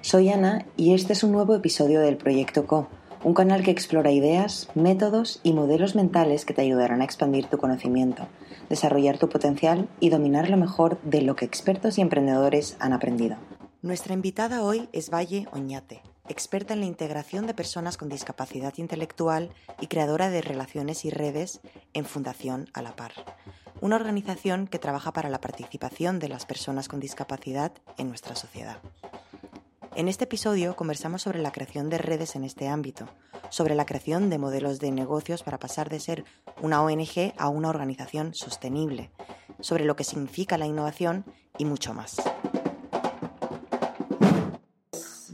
Soy Ana y este es un nuevo episodio del Proyecto Co, un canal que explora ideas, métodos y modelos mentales que te ayudarán a expandir tu conocimiento, desarrollar tu potencial y dominar lo mejor de lo que expertos y emprendedores han aprendido. Nuestra invitada hoy es Valle Oñate, experta en la integración de personas con discapacidad intelectual y creadora de relaciones y redes en Fundación A la Par, una organización que trabaja para la participación de las personas con discapacidad en nuestra sociedad. En este episodio conversamos sobre la creación de redes en este ámbito, sobre la creación de modelos de negocios para pasar de ser una ONG a una organización sostenible, sobre lo que significa la innovación y mucho más.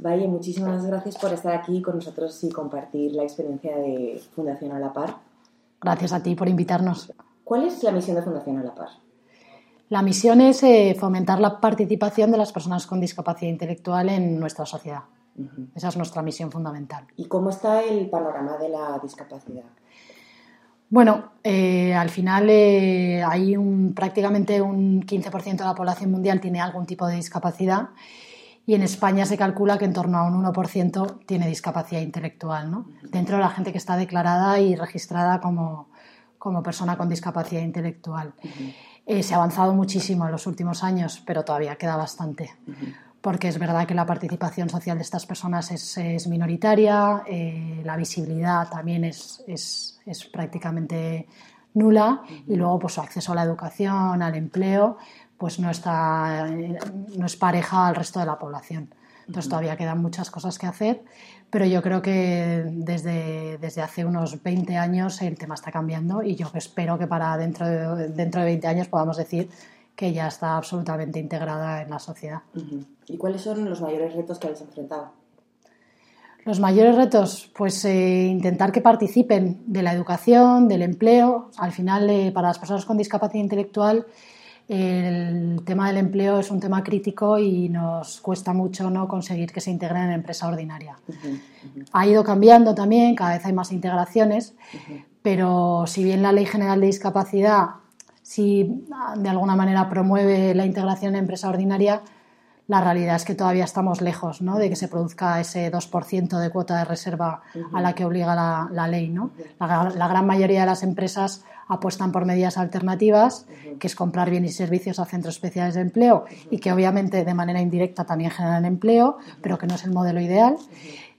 Valle, muchísimas gracias por estar aquí con nosotros y compartir la experiencia de Fundación a la Par. Gracias a ti por invitarnos. ¿Cuál es la misión de Fundación a la Par? La misión es eh, fomentar la participación de las personas con discapacidad intelectual en nuestra sociedad. Esa es nuestra misión fundamental. ¿Y cómo está el panorama de la discapacidad? Bueno, eh, al final eh, hay un, prácticamente un 15% de la población mundial tiene algún tipo de discapacidad y en España se calcula que en torno a un 1% tiene discapacidad intelectual, ¿no? dentro de la gente que está declarada y registrada como, como persona con discapacidad intelectual. Eh, se ha avanzado muchísimo en los últimos años, pero todavía queda bastante. Porque es verdad que la participación social de estas personas es, minoritaria, eh, la visibilidad también es, es, es prácticamente nula y luego pues su acceso a la educación, al empleo, pues no, está, eh, no es pareja al resto de la población. Entonces todavía quedan muchas cosas que hacer, pero yo creo que desde, desde hace unos 20 años el tema está cambiando y yo espero que para dentro de, dentro de 20 años podamos decir que ya está absolutamente integrada en la sociedad. ¿Y cuáles son los mayores retos que habéis enfrentado? Los mayores retos, pues eh, intentar que participen de la educación, del empleo. Al final, eh, para las personas con discapacidad intelectual, el tema del empleo es un tema crítico y nos cuesta mucho no conseguir que se integren en empresa ordinaria. Ha ido cambiando también, cada vez hay más integraciones, pero si bien la Ley General de Discapacidad sí de alguna manera promueve la integración en empresa ordinaria, la realidad es que todavía estamos lejos ¿no? de que se produzca ese 2% de cuota de reserva a la que obliga la, ley. ¿no? La, gran mayoría de las empresas apuestan por medidas alternativas, que es comprar bienes y servicios a centros especiales de empleo y que obviamente de manera indirecta también generan empleo, pero que no es el modelo ideal.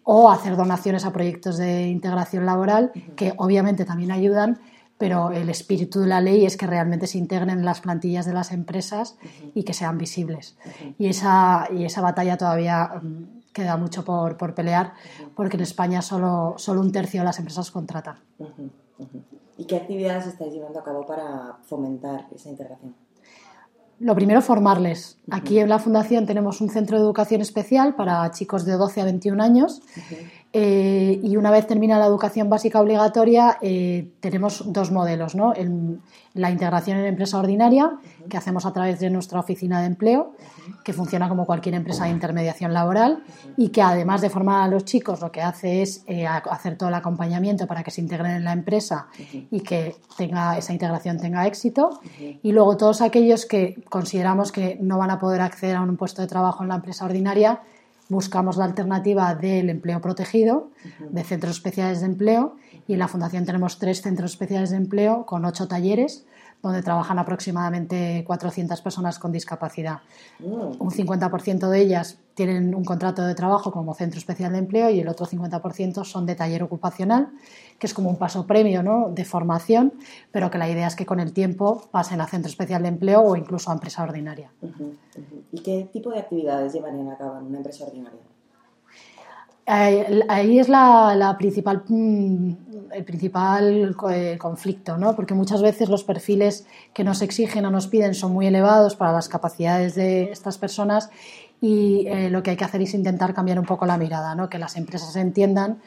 O hacer donaciones a proyectos de integración laboral que obviamente también ayudan, pero el espíritu de la ley es que realmente se integren en las plantillas de las empresas y que sean visibles. Y esa, y esa batalla todavía mm, queda mucho por, por pelear porque en España solo, solo un tercio de las empresas contratan. ¿Y qué actividades estáis llevando a cabo para fomentar esa integración? Lo primero, formarles. Aquí en la Fundación tenemos un centro de educación especial para chicos de 12 a 21 años eh, y una vez termina la educación básica obligatoria, eh, tenemos dos modelos, ¿no? la integración en empresa ordinaria, que hacemos a través de nuestra oficina de empleo, que funciona como cualquier empresa de intermediación laboral y que además de formar a los chicos, lo que hace es eh, hacer todo el acompañamiento para que se integren en la empresa y que tenga, esa integración tenga éxito. Y luego todos aquellos que consideramos que no van a poder acceder a un puesto de trabajo en la empresa ordinaria, buscamos la alternativa del empleo protegido, de centros especiales de empleo, y en la Fundación tenemos tres centros especiales de empleo con ocho talleres donde trabajan aproximadamente 400 personas con discapacidad. Mm. Un 50% de ellas tienen un contrato de trabajo como centro especial de empleo y el otro 50% son de taller ocupacional, que es como un paso premio ¿no? de formación, pero que la idea es que con el tiempo pasen a centro especial de empleo o incluso a empresa ordinaria. ¿Y qué tipo de actividades llevarían a cabo en una empresa ordinaria? Ahí es la, principal, mm, el principal eh, conflicto, ¿no? porque muchas veces los perfiles que nos exigen o nos piden son muy elevados para las capacidades de estas personas y eh, lo que hay que hacer es intentar cambiar un poco la mirada, ¿no? que las empresas entiendan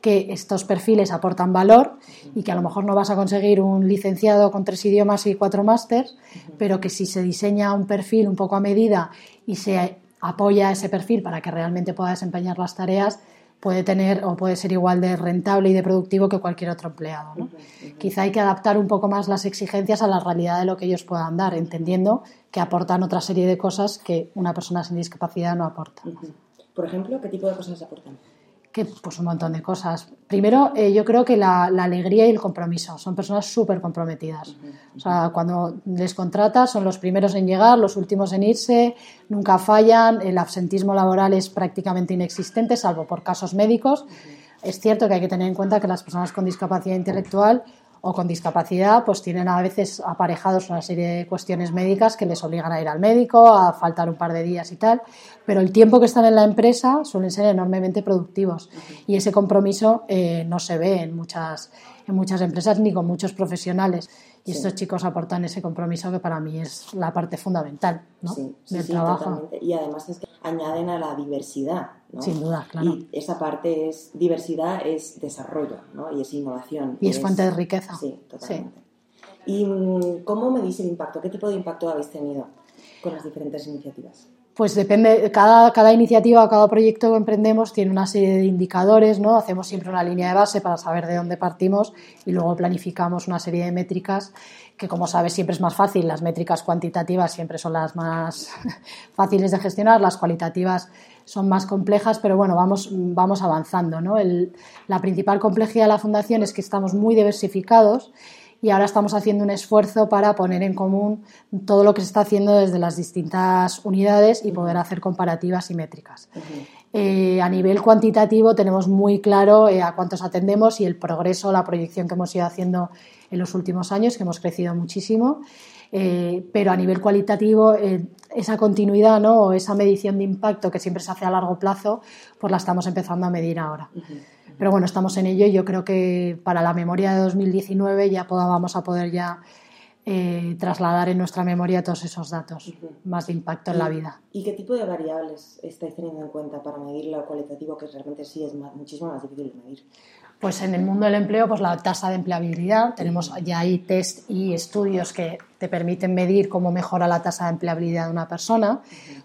que estos perfiles aportan valor y que a lo mejor no vas a conseguir un licenciado con tres idiomas y cuatro másters, pero que si se diseña un perfil un poco a medida y se apoya ese perfil para que realmente pueda desempeñar las tareas, puede tener o puede ser igual de rentable y de productivo que cualquier otro empleado. Quizá hay que adaptar un poco más las exigencias a la realidad de lo que ellos puedan dar, entendiendo que aportan otra serie de cosas que una persona sin discapacidad no aporta. Por ejemplo, ¿qué tipo de cosas aportan? Que pues un montón de cosas. Primero, eh, yo creo que la, alegría y el compromiso. Son personas súper comprometidas. O sea, cuando les contratas son los primeros en llegar, los últimos en irse, nunca fallan, el absentismo laboral es prácticamente inexistente, salvo por casos médicos. Es cierto que hay que tener en cuenta que las personas con discapacidad intelectual o con discapacidad, pues tienen a veces aparejados una serie de cuestiones médicas que les obligan a ir al médico, a faltar un par de días y tal, pero el tiempo que están en la empresa suelen ser enormemente productivos y ese compromiso eh, no se ve en muchas, en muchas empresas ni con muchos profesionales. Y estos chicos aportan ese compromiso que para mí es la parte fundamental ¿no? del trabajo. Y además es que añaden a la diversidad. Sin duda, claro. Y esa parte es diversidad, es desarrollo ¿no? y es innovación. Y es, fuente de riqueza. Sí, totalmente. ¿Y mm, cómo medís el impacto? ¿Qué tipo de impacto habéis tenido con las diferentes iniciativas? Pues depende, cada, cada iniciativa, cada proyecto que emprendemos tiene una serie de indicadores, ¿no? Hacemos siempre una línea de base para saber de dónde partimos y luego planificamos una serie de métricas que, como sabes, siempre es más fácil. Las métricas cuantitativas siempre son las más fáciles de gestionar, las cualitativas son más complejas, pero bueno, vamos, vamos avanzando, ¿no? la principal complejidad de la fundación es que estamos muy diversificados y ahora estamos haciendo un esfuerzo para poner en común todo lo que se está haciendo desde las distintas unidades y poder hacer comparativas y métricas. Eh, a nivel cuantitativo tenemos muy claro eh, a cuántos atendemos y el progreso, la proyección que hemos ido haciendo en los últimos años, que hemos crecido muchísimo. Eh, pero a nivel cualitativo, esa continuidad ¿no? o esa medición de impacto que siempre se hace a largo plazo, pues la estamos empezando a medir ahora. Pero bueno, estamos en ello y yo creo que para la memoria de 2019 ya vamos a poder ya eh, trasladar en nuestra memoria todos esos datos más de impacto en la vida. ¿Y qué tipo de variables estáis teniendo en cuenta para medir lo cualitativo, que realmente sí es muchísimo más difícil de medir? Pues en el mundo del empleo, pues la tasa de empleabilidad, tenemos ya ahí test y estudios que te permiten medir cómo mejora la tasa de empleabilidad de una persona,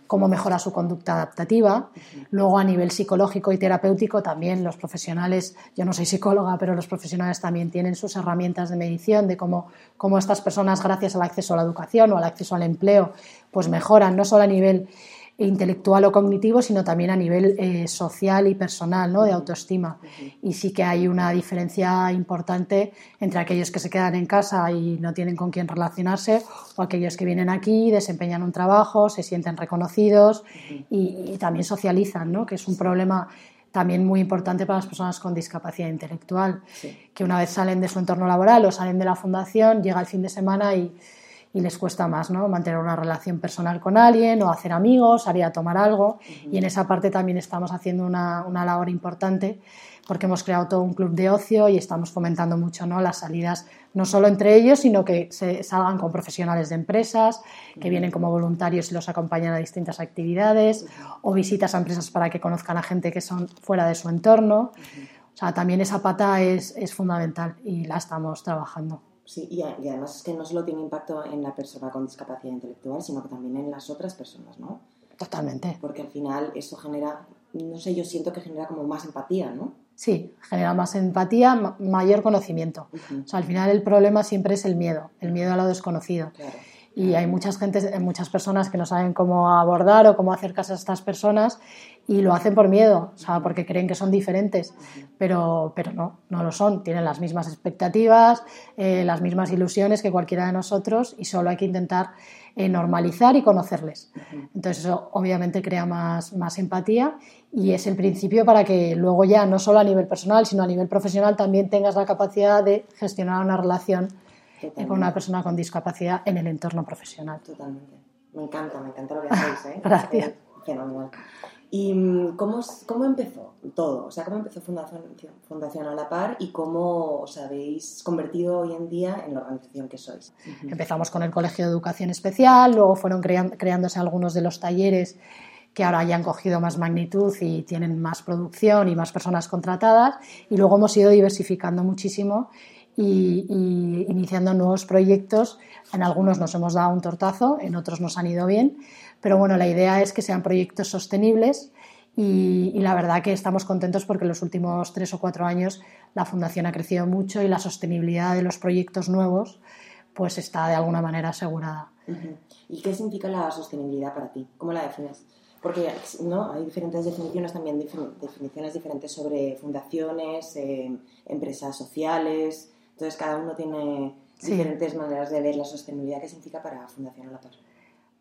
cómo mejora su conducta adaptativa. Luego a nivel psicológico y terapéutico también los profesionales, yo no soy psicóloga, pero los profesionales también tienen sus herramientas de medición de cómo, cómo estas personas, gracias al acceso a la educación o al acceso al empleo, pues mejoran no solo a nivel intelectual o cognitivo, sino también a nivel eh, social y personal, ¿no? de autoestima. Y sí que hay una diferencia importante entre aquellos que se quedan en casa y no tienen con quién relacionarse o aquellos que vienen aquí, desempeñan un trabajo, se sienten reconocidos y, también socializan, ¿no? que es un problema también muy importante para las personas con discapacidad intelectual, que una vez salen de su entorno laboral o salen de la fundación, llega el fin de semana y y les cuesta más ¿no? mantener una relación personal con alguien o hacer amigos, salir a tomar algo. Y en esa parte también estamos haciendo una, una, labor importante porque hemos creado todo un club de ocio y estamos fomentando mucho ¿no? las salidas, no solo entre ellos, sino que se salgan con profesionales de empresas, que vienen como voluntarios y los acompañan a distintas actividades, o visitas a empresas para que conozcan a gente que son fuera de su entorno. O sea, también esa pata es, es fundamental y la estamos trabajando. Sí, y, además es que no solo tiene impacto en la persona con discapacidad intelectual, sino que también en las otras personas, ¿no? Totalmente. Porque al final eso genera, no sé, yo siento que genera como más empatía, ¿no? Sí, genera más empatía, mayor conocimiento. O sea, al final el problema siempre es el miedo, el miedo a lo desconocido. Y hay muchas, gente, muchas personas que no saben cómo abordar o cómo acercarse a estas personas y lo hacen por miedo, o sea, porque creen que son diferentes, pero, pero no, no lo son. Tienen las mismas expectativas, eh, las mismas ilusiones que cualquiera de nosotros y solo hay que intentar eh, normalizar y conocerles. Entonces eso obviamente crea más, más empatía y es el principio para que luego ya no solo a nivel personal, sino a nivel profesional también tengas la capacidad de gestionar una relación eh, con una persona con discapacidad en el entorno profesional. Totalmente. Me encanta, me encanta lo que hacéis. ¿eh? Gracias. Fenomenal. ¿Y mm, cómo, cómo empezó todo? O sea, ¿cómo empezó Fundación, Fundación A la Par y cómo os habéis convertido hoy en día en la organización que sois? Empezamos con el Colegio de Educación Especial, luego fueron creándose algunos de los talleres que ahora ya han cogido más magnitud y tienen más producción y más personas contratadas, y luego hemos ido diversificando muchísimo y, y, iniciando nuevos proyectos. En algunos nos hemos dado un tortazo, en otros nos han ido bien, pero bueno, la idea es que sean proyectos sostenibles y, y, la verdad que estamos contentos porque en los últimos tres o cuatro años la Fundación ha crecido mucho y la sostenibilidad de los proyectos nuevos pues está de alguna manera asegurada. ¿Y qué significa la sostenibilidad para ti? ¿Cómo la defines? Porque ¿no? hay diferentes definiciones también, definiciones diferentes sobre fundaciones, eh, empresas sociales, entonces cada uno tiene diferentes maneras de ver la sostenibilidad que significa para Fundación La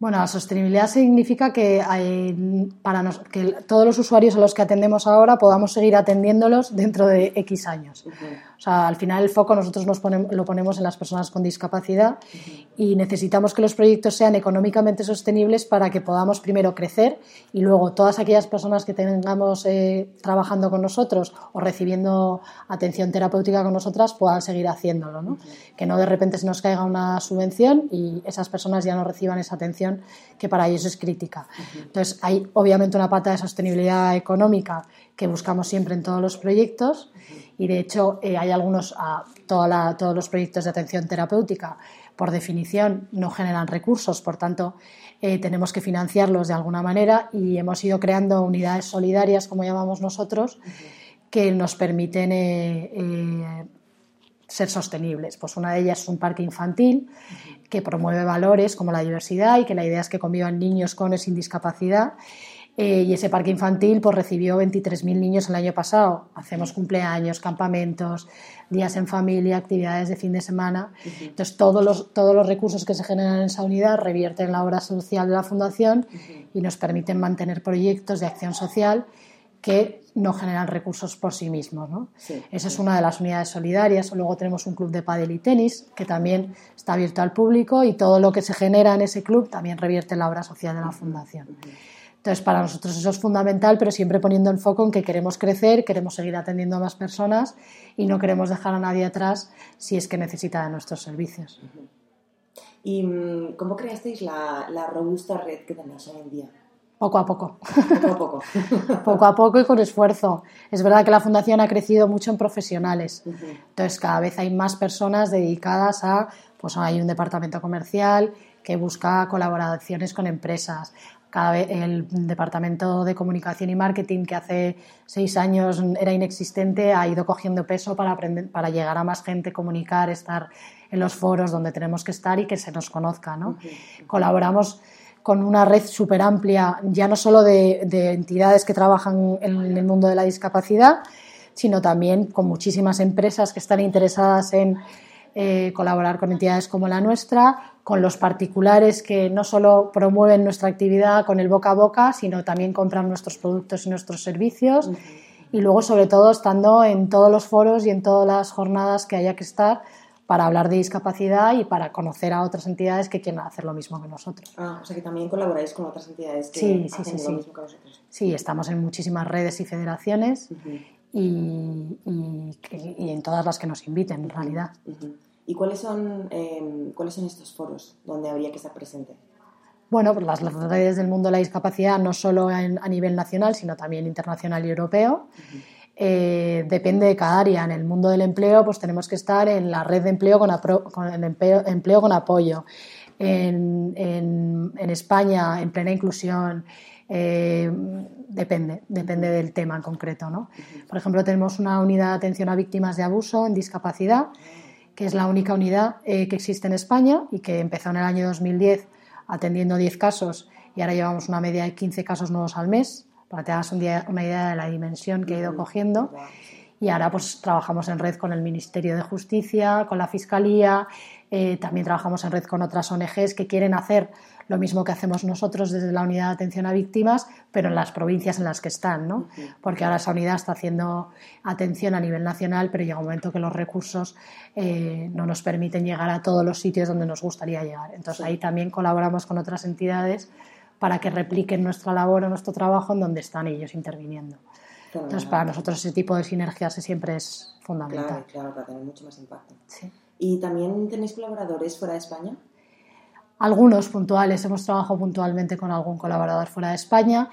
Bueno, la sostenibilidad significa que, hay, para que todos los usuarios a los que atendemos ahora podamos seguir atendiéndolos dentro de X años. O sea, al final el foco nosotros nos lo ponemos en las personas con discapacidad y necesitamos que los proyectos sean económicamente sostenibles para que podamos primero crecer y luego todas aquellas personas que tengamos eh, trabajando con nosotros o recibiendo atención terapéutica con nosotras puedan seguir haciéndolo. ¿no? Que no de repente se nos caiga una subvención y esas personas ya no reciban esa atención que para ellos es crítica. Entonces, hay obviamente una pata de sostenibilidad económica que buscamos siempre en todos los proyectos y de hecho eh, hay algunos, a todos los proyectos de atención terapéutica por definición no generan recursos, por tanto eh, tenemos que financiarlos de alguna manera y hemos ido creando unidades solidarias, como llamamos nosotros, que nos permiten eh, ser sostenibles. Pues una de ellas es un parque infantil que promueve valores como la diversidad y que la idea es que convivan niños con o sin discapacidad eh, y ese parque infantil pues, recibió 23.000 niños el año pasado. Hacemos cumpleaños, campamentos, días en familia, actividades de fin de semana. Entonces, todos los, todos los recursos que se generan en esa unidad revierten en la obra social de la Fundación y nos permiten mantener proyectos de acción social que no generan recursos por sí mismos. ¿no? Esa es una de las unidades solidarias. Luego tenemos un club de pádel y tenis que también está abierto al público y todo lo que se genera en ese club también revierte en la obra social de la Fundación. Entonces, para nosotros eso es fundamental, pero siempre poniendo el foco en que queremos crecer, queremos seguir atendiendo a más personas y no queremos dejar a nadie atrás si es que necesita de nuestros servicios. ¿Y mm, cómo creasteis la, robusta red que tenéis hoy en día? Poco a poco. Poco a poco. poco a poco y con esfuerzo. Es verdad que la fundación ha crecido mucho en profesionales. Entonces, cada vez hay más personas dedicadas a, pues hay un departamento comercial que busca colaboraciones con empresas cada vez el departamento de comunicación y marketing que hace seis años era inexistente ha ido cogiendo peso para, aprender, para llegar a más gente, comunicar, estar en los foros donde tenemos que estar y que se nos conozca. ¿no? Colaboramos con una red súper amplia, ya no solo de, de entidades que trabajan en el mundo de la discapacidad, sino también con muchísimas empresas que están interesadas en eh, colaborar con entidades como la nuestra, con los particulares que no solo promueven nuestra actividad con el boca a boca, sino también compran nuestros productos y nuestros servicios. Y luego, sobre todo, estando en todos los foros y en todas las jornadas que haya que estar para hablar de discapacidad y para conocer a otras entidades que quieran hacer lo mismo que nosotros. Ah, o sea que también colaboráis con otras entidades que sí, hacen sí, sí, lo mismo que vosotros. Sí, estamos en muchísimas redes y federaciones y, en todas las que nos inviten, en realidad. ¿Y cuáles son, em, cuáles son estos foros donde habría que estar presente? Bueno, pues las, redes del mundo de la discapacidad, no solo a nivel nacional, sino también internacional y europeo. Eh, depende de cada área. En el mundo del empleo, pues tenemos que estar en la red de empleo con, el empleo, con apoyo. En, en, España, en plena inclusión. Eh, depende, depende del tema en concreto. ¿no? Por ejemplo, tenemos una unidad de atención a víctimas de abuso en discapacidad que es la única unidad eh, que existe en España y que empezó en el año 2010 atendiendo 10 casos y ahora llevamos una media de 15 casos nuevos al mes, para que te hagas una idea de la dimensión que ha ido cogiendo. Y ahora pues trabajamos en red con el Ministerio de Justicia, con la Fiscalía, eh, también trabajamos en red con otras ONGs que quieren hacer lo mismo que hacemos nosotros desde la unidad de atención a víctimas, pero en las provincias en las que están, ¿no? Porque ahora esa unidad está haciendo atención a nivel nacional, pero llega un momento que los recursos eh, no nos permiten llegar a todos los sitios donde nos gustaría llegar. Entonces ahí también colaboramos con otras entidades para que repliquen nuestra labor o nuestro trabajo en donde están ellos interviniendo. Entonces, para nosotros ese tipo de sinergias siempre es fundamental. Claro, claro, para tener mucho más impacto. ¿Y también tenéis colaboradores fuera de España? algunos puntuales, hemos trabajado puntualmente con algún colaborador fuera de España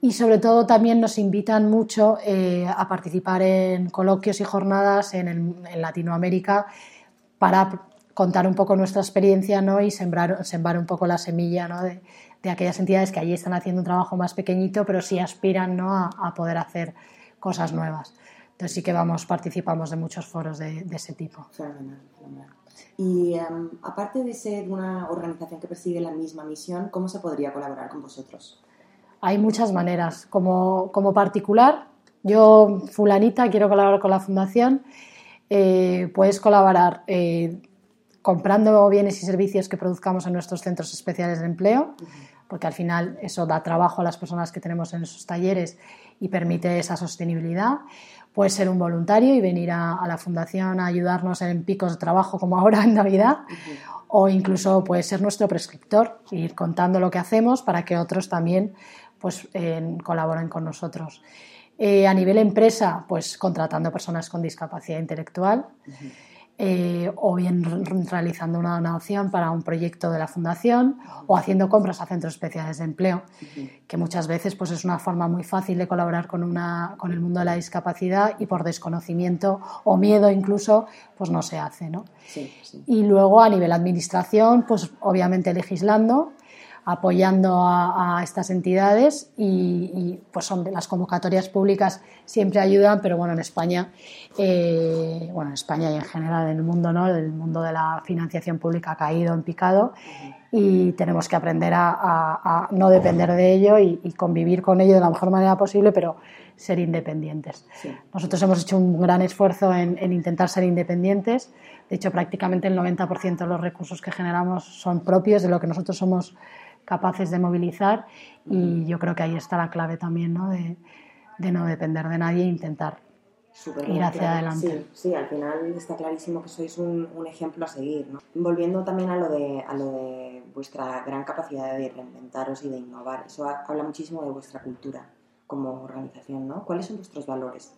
y sobre todo también nos invitan mucho eh, a participar en coloquios y jornadas en, Latinoamérica para contar un poco nuestra experiencia ¿no? y sembrar, sembrar un poco la semilla ¿no? de, aquellas entidades que allí están haciendo un trabajo más pequeñito, pero sí aspiran ¿no? a, poder hacer cosas nuevas. Entonces sí que vamos, participamos de muchos foros de, ese tipo. Y em, aparte de ser una organización que persigue la misma misión, ¿cómo se podría colaborar con vosotros? Hay muchas maneras. Como, como particular, yo, fulanita, quiero colaborar con la fundación, eh, puedes colaborar eh, comprando bienes y servicios que produzcamos en nuestros centros especiales de empleo, porque al final eso da trabajo a las personas que tenemos en esos talleres y permite esa sostenibilidad. Puedes ser un voluntario y venir a, la fundación a ayudarnos en picos de trabajo como ahora en Navidad. O incluso puedes ser nuestro prescriptor, ir contando lo que hacemos para que otros también pues, colaboren con nosotros. Eh, a nivel empresa, pues contratando personas con discapacidad intelectual. Eh, o bien realizando una donación para un proyecto de la fundación o haciendo compras a centros especiales de empleo, que muchas veces pues, es una forma muy fácil de colaborar con, una, con el mundo de la discapacidad y por desconocimiento o miedo incluso pues no se hace. ¿no? Y luego a nivel administración, pues obviamente legislando apoyando a, estas entidades y, pues son las convocatorias públicas siempre ayudan, pero bueno, en España, eh, bueno, en España y en general en el mundo, ¿no? El mundo de la financiación pública ha caído en picado y tenemos que aprender a, no depender de ello y, convivir con ello de la mejor manera posible, pero ser independientes. Nosotros hemos hecho un gran esfuerzo en, en intentar ser independientes. De hecho, prácticamente el 90% de los recursos que generamos son propios de lo que nosotros somos capaces de movilizar y yo creo que ahí está la clave también, ¿no? De, no depender de nadie e intentar ir hacia adelante. Sí, sí, al final está clarísimo que sois un, ejemplo a seguir. ¿no? Volviendo también a lo, de, a lo de vuestra gran capacidad de reinventaros y de innovar, eso habla muchísimo de vuestra cultura como organización, ¿no? ¿Cuáles son vuestros valores?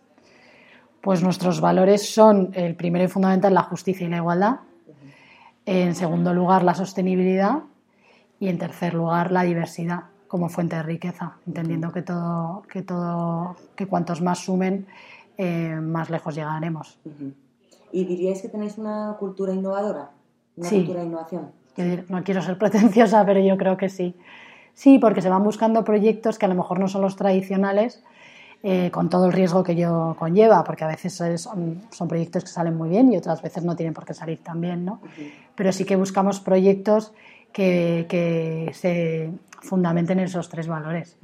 Pues nuestros valores son, el primero y fundamental, la justicia y la igualdad. En segundo lugar, la sostenibilidad y en tercer lugar la diversidad como fuente de riqueza, entendiendo que todo, que todo, que cuantos más sumen, eh, más lejos llegaremos. ¿Y diríais que tenéis una cultura innovadora? ¿Una cultura de innovación? No quiero ser pretenciosa, pero yo creo que sí. Sí, porque se van buscando proyectos que a lo mejor no son los tradicionales, eh, con todo el riesgo que ello conlleva, porque a veces son, son, proyectos que salen muy bien y otras veces no tienen por qué salir tan bien, ¿no? Pero sí que buscamos proyectos que, se fundamenten en esos tres valores.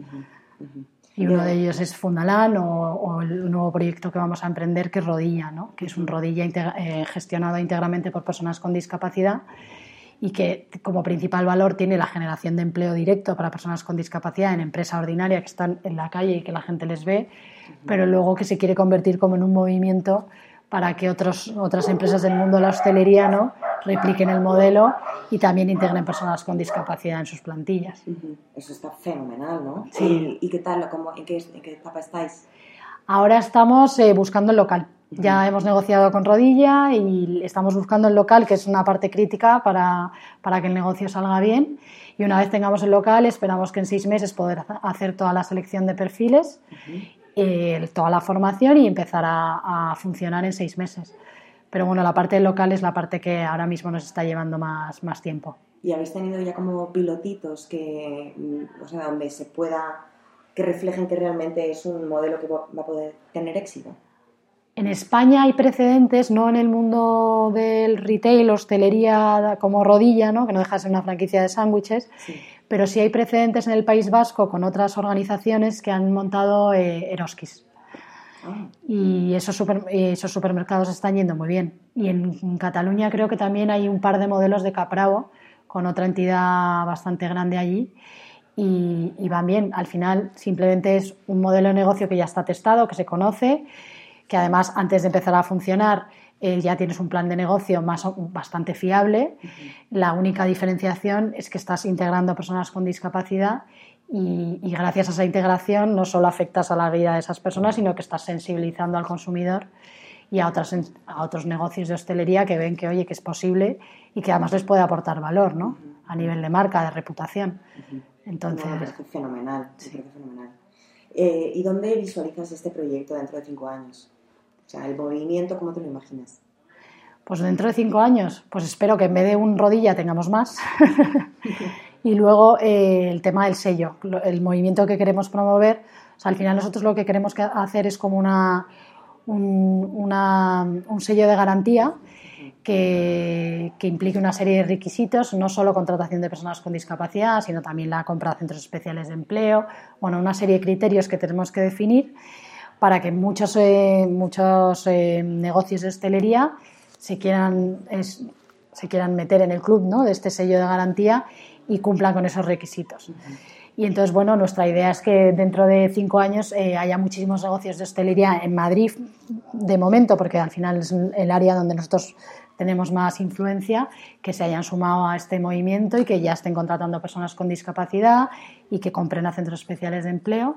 Y uno de ellos es Fundalán o, el nuevo proyecto que vamos a emprender, que es Rodilla, ¿no? que es un rodilla eh, gestionado íntegramente por personas con discapacidad y que como principal valor tiene la generación de empleo directo para personas con discapacidad en empresa ordinaria que están en la calle y que la gente les ve, pero luego que se quiere convertir como en un movimiento para que otros, otras empresas del mundo de la hostelería ¿no? repliquen el modelo y también integren personas con discapacidad en sus plantillas. Eso está fenomenal, ¿no? Sí. ¿Y, qué tal? ¿En, qué, etapa estáis? Ahora estamos eh, buscando el local. Ya hemos negociado con Rodilla y estamos buscando el local, que es una parte crítica para, para, que el negocio salga bien. Y una vez tengamos el local, esperamos que en seis meses poder hacer toda la selección de perfiles eh, toda la formación y empezar a, funcionar en seis meses. Pero bueno, la parte local es la parte que ahora mismo nos está llevando más, más tiempo. ¿Y habéis tenido ya como pilotitos que, mm, o sea, donde se pueda, que reflejen que realmente es un modelo que va a poder tener éxito? En España hay precedentes, no en el mundo del retail, hostelería como rodilla, ¿no? que no deja de ser una franquicia de sándwiches, pero sí hay precedentes en el País Vasco con otras organizaciones que han montado eh, Eroskis. Ah. Y esos, esos, supermercados están yendo muy bien. Y en, Cataluña creo que también hay un par de modelos de Capravo con otra entidad bastante grande allí. Y, y, van bien. Al final simplemente es un modelo de negocio que ya está testado, que se conoce, que además antes de empezar a funcionar eh, ya tienes un plan de negocio más, bastante fiable. La única diferenciación es que estás integrando a personas con discapacidad y, gracias a esa integración no solo afectas a la vida de esas personas, sino que estás sensibilizando al consumidor y a, otras, a otros negocios de hostelería que ven que, oye, que es posible y que además les puede aportar valor, ¿no? A nivel de marca, de reputación. Entonces... fenomenal, fenomenal. Eh, ¿Y dónde visualizas este proyecto dentro de cinco años? O sea, el movimiento, ¿cómo te lo imaginas? Pues dentro de cinco años, pues espero que en vez de un rodilla tengamos más. y luego eh, el tema del sello, el movimiento que queremos promover. O sea, al final nosotros lo que queremos hacer es como una, un, un sello de garantía que, que, implique una serie de requisitos, no solo contratación de personas con discapacidad, sino también la compra de centros especiales de empleo, bueno, una serie de criterios que tenemos que definir para que muchos, eh, muchos eh, negocios de hostelería se quieran, se quieran meter en el club ¿no? de este sello de garantía y cumplan con esos requisitos. Y entonces, bueno, nuestra idea es que dentro de cinco años eh, haya muchísimos negocios de hostelería en Madrid, de momento, porque al final es el área donde nosotros tenemos más influencia, que se hayan sumado a este movimiento y que ya estén contratando personas con discapacidad y que compren a centros especiales de empleo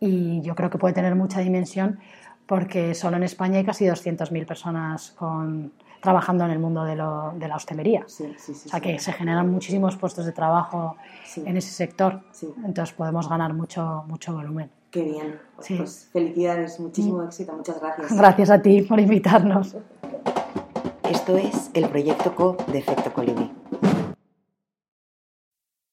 y yo creo que puede tener mucha dimensión porque solo en España hay casi 200.000 personas con, trabajando en el mundo de, lo, de la hostelería. Sí, sí, sí, o sea que se generan muchísimos puestos de trabajo en ese sector. Entonces podemos ganar mucho, mucho volumen. Qué bien. Pues, pues felicidades, muchísimo mm. éxito. Muchas gracias. Gracias a ti por invitarnos. Esto es el proyecto CO de Efecto Colibrí.